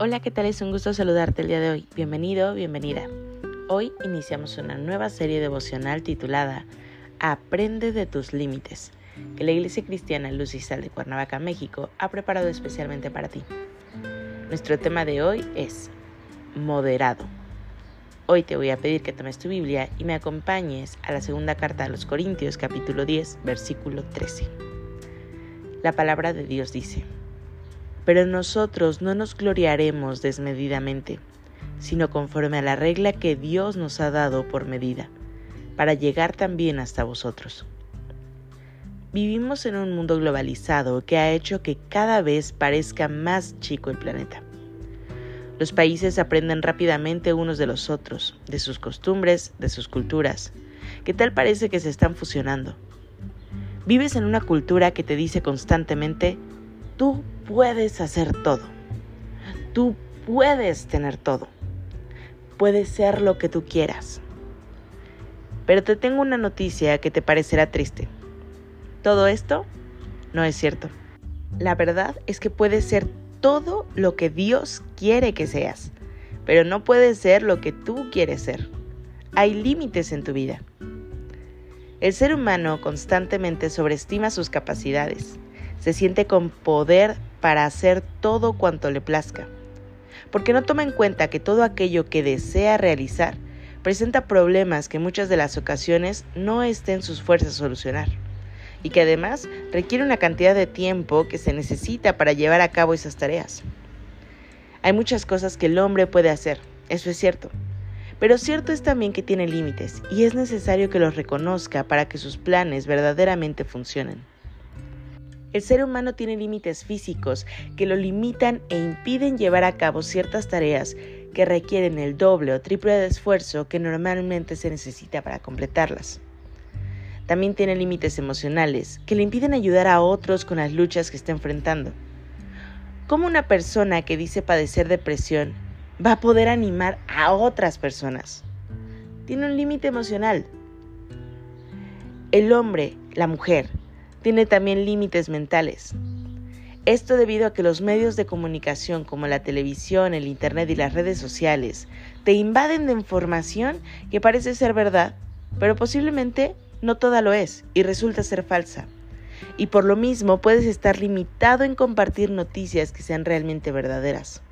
Hola, ¿qué tal? Es un gusto saludarte el día de hoy. Bienvenido, bienvenida. Hoy iniciamos una nueva serie devocional titulada Aprende de tus límites, que la Iglesia Cristiana Luz y Sal de Cuernavaca, México, ha preparado especialmente para ti. Nuestro tema de hoy es moderado. Hoy te voy a pedir que tomes tu Biblia y me acompañes a la segunda carta a los Corintios capítulo 10, versículo 13. La palabra de Dios dice, pero nosotros no nos gloriaremos desmedidamente, sino conforme a la regla que Dios nos ha dado por medida, para llegar también hasta vosotros. Vivimos en un mundo globalizado que ha hecho que cada vez parezca más chico el planeta. Los países aprenden rápidamente unos de los otros, de sus costumbres, de sus culturas, que tal parece que se están fusionando. Vives en una cultura que te dice constantemente, tú puedes hacer todo. Tú puedes tener todo. Puedes ser lo que tú quieras. Pero te tengo una noticia que te parecerá triste. Todo esto no es cierto. La verdad es que puedes ser todo lo que Dios quiere que seas, pero no puedes ser lo que tú quieres ser. Hay límites en tu vida. El ser humano constantemente sobreestima sus capacidades, se siente con poder para hacer todo cuanto le plazca, porque no toma en cuenta que todo aquello que desea realizar presenta problemas que muchas de las ocasiones no estén sus fuerzas solucionar, y que además requiere una cantidad de tiempo que se necesita para llevar a cabo esas tareas. Hay muchas cosas que el hombre puede hacer, eso es cierto, pero cierto es también que tiene límites y es necesario que los reconozca para que sus planes verdaderamente funcionen. El ser humano tiene límites físicos que lo limitan e impiden llevar a cabo ciertas tareas que requieren el doble o triple de esfuerzo que normalmente se necesita para completarlas. También tiene límites emocionales que le impiden ayudar a otros con las luchas que está enfrentando. ¿Cómo una persona que dice padecer depresión va a poder animar a otras personas? Tiene un límite emocional. El hombre, la mujer, tiene también límites mentales. Esto debido a que los medios de comunicación como la televisión, el Internet y las redes sociales te invaden de información que parece ser verdad, pero posiblemente no toda lo es y resulta ser falsa. Y por lo mismo puedes estar limitado en compartir noticias que sean realmente verdaderas.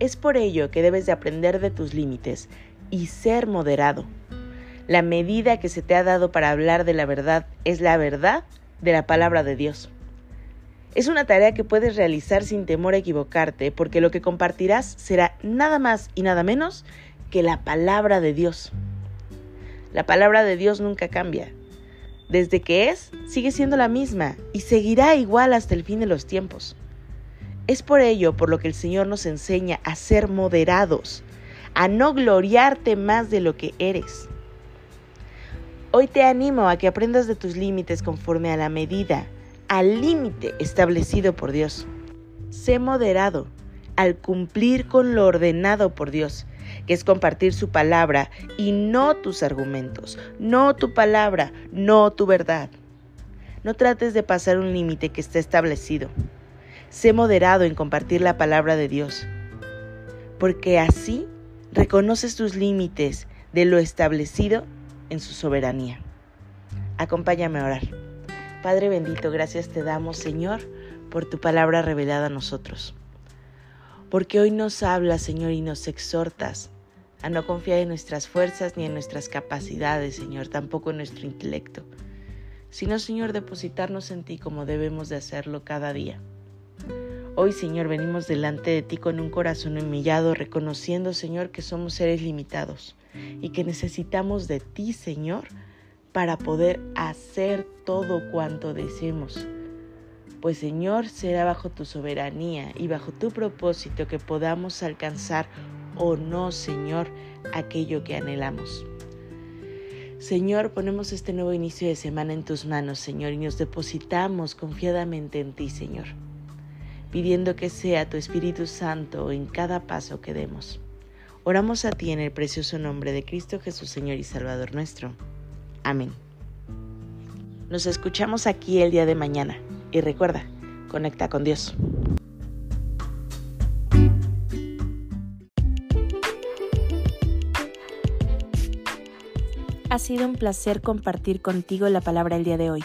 Es por ello que debes de aprender de tus límites y ser moderado. La medida que se te ha dado para hablar de la verdad es la verdad de la palabra de Dios. Es una tarea que puedes realizar sin temor a equivocarte, porque lo que compartirás será nada más y nada menos que la palabra de Dios. La palabra de Dios nunca cambia. Desde que es, sigue siendo la misma y seguirá igual hasta el fin de los tiempos. Es por ello por lo que el Señor nos enseña a ser moderados, a no gloriarte más de lo que eres. Hoy te animo a que aprendas de tus límites conforme a la medida, al límite establecido por Dios. Sé moderado al cumplir con lo ordenado por Dios, que es compartir su palabra y no tus argumentos, no tu palabra, no tu verdad. No trates de pasar un límite que está establecido. Sé moderado en compartir la palabra de Dios, porque así reconoces tus límites de lo establecido en su soberanía. Acompáñame a orar. Padre bendito, gracias te damos, Señor, por tu palabra revelada a nosotros. Porque hoy nos hablas, Señor, y nos exhortas a no confiar en nuestras fuerzas ni en nuestras capacidades, Señor, tampoco en nuestro intelecto, sino, Señor, depositarnos en ti como debemos de hacerlo cada día. Hoy, Señor, venimos delante de ti con un corazón humillado, reconociendo, Señor, que somos seres limitados y que necesitamos de ti, Señor, para poder hacer todo cuanto deseemos. pues Señor será bajo tu soberanía y bajo tu propósito que podamos alcanzar o no, Señor, aquello que anhelamos. Señor, ponemos este nuevo inicio de semana en tus manos, Señor, y nos depositamos confiadamente en ti, Señor, pidiendo que sea tu Espíritu Santo en cada paso que demos. Oramos a ti en el precioso nombre de Cristo Jesús, Señor y Salvador nuestro. Amén. Nos escuchamos aquí el día de mañana y recuerda, conecta con Dios. Ha sido un placer compartir contigo la palabra el día de hoy.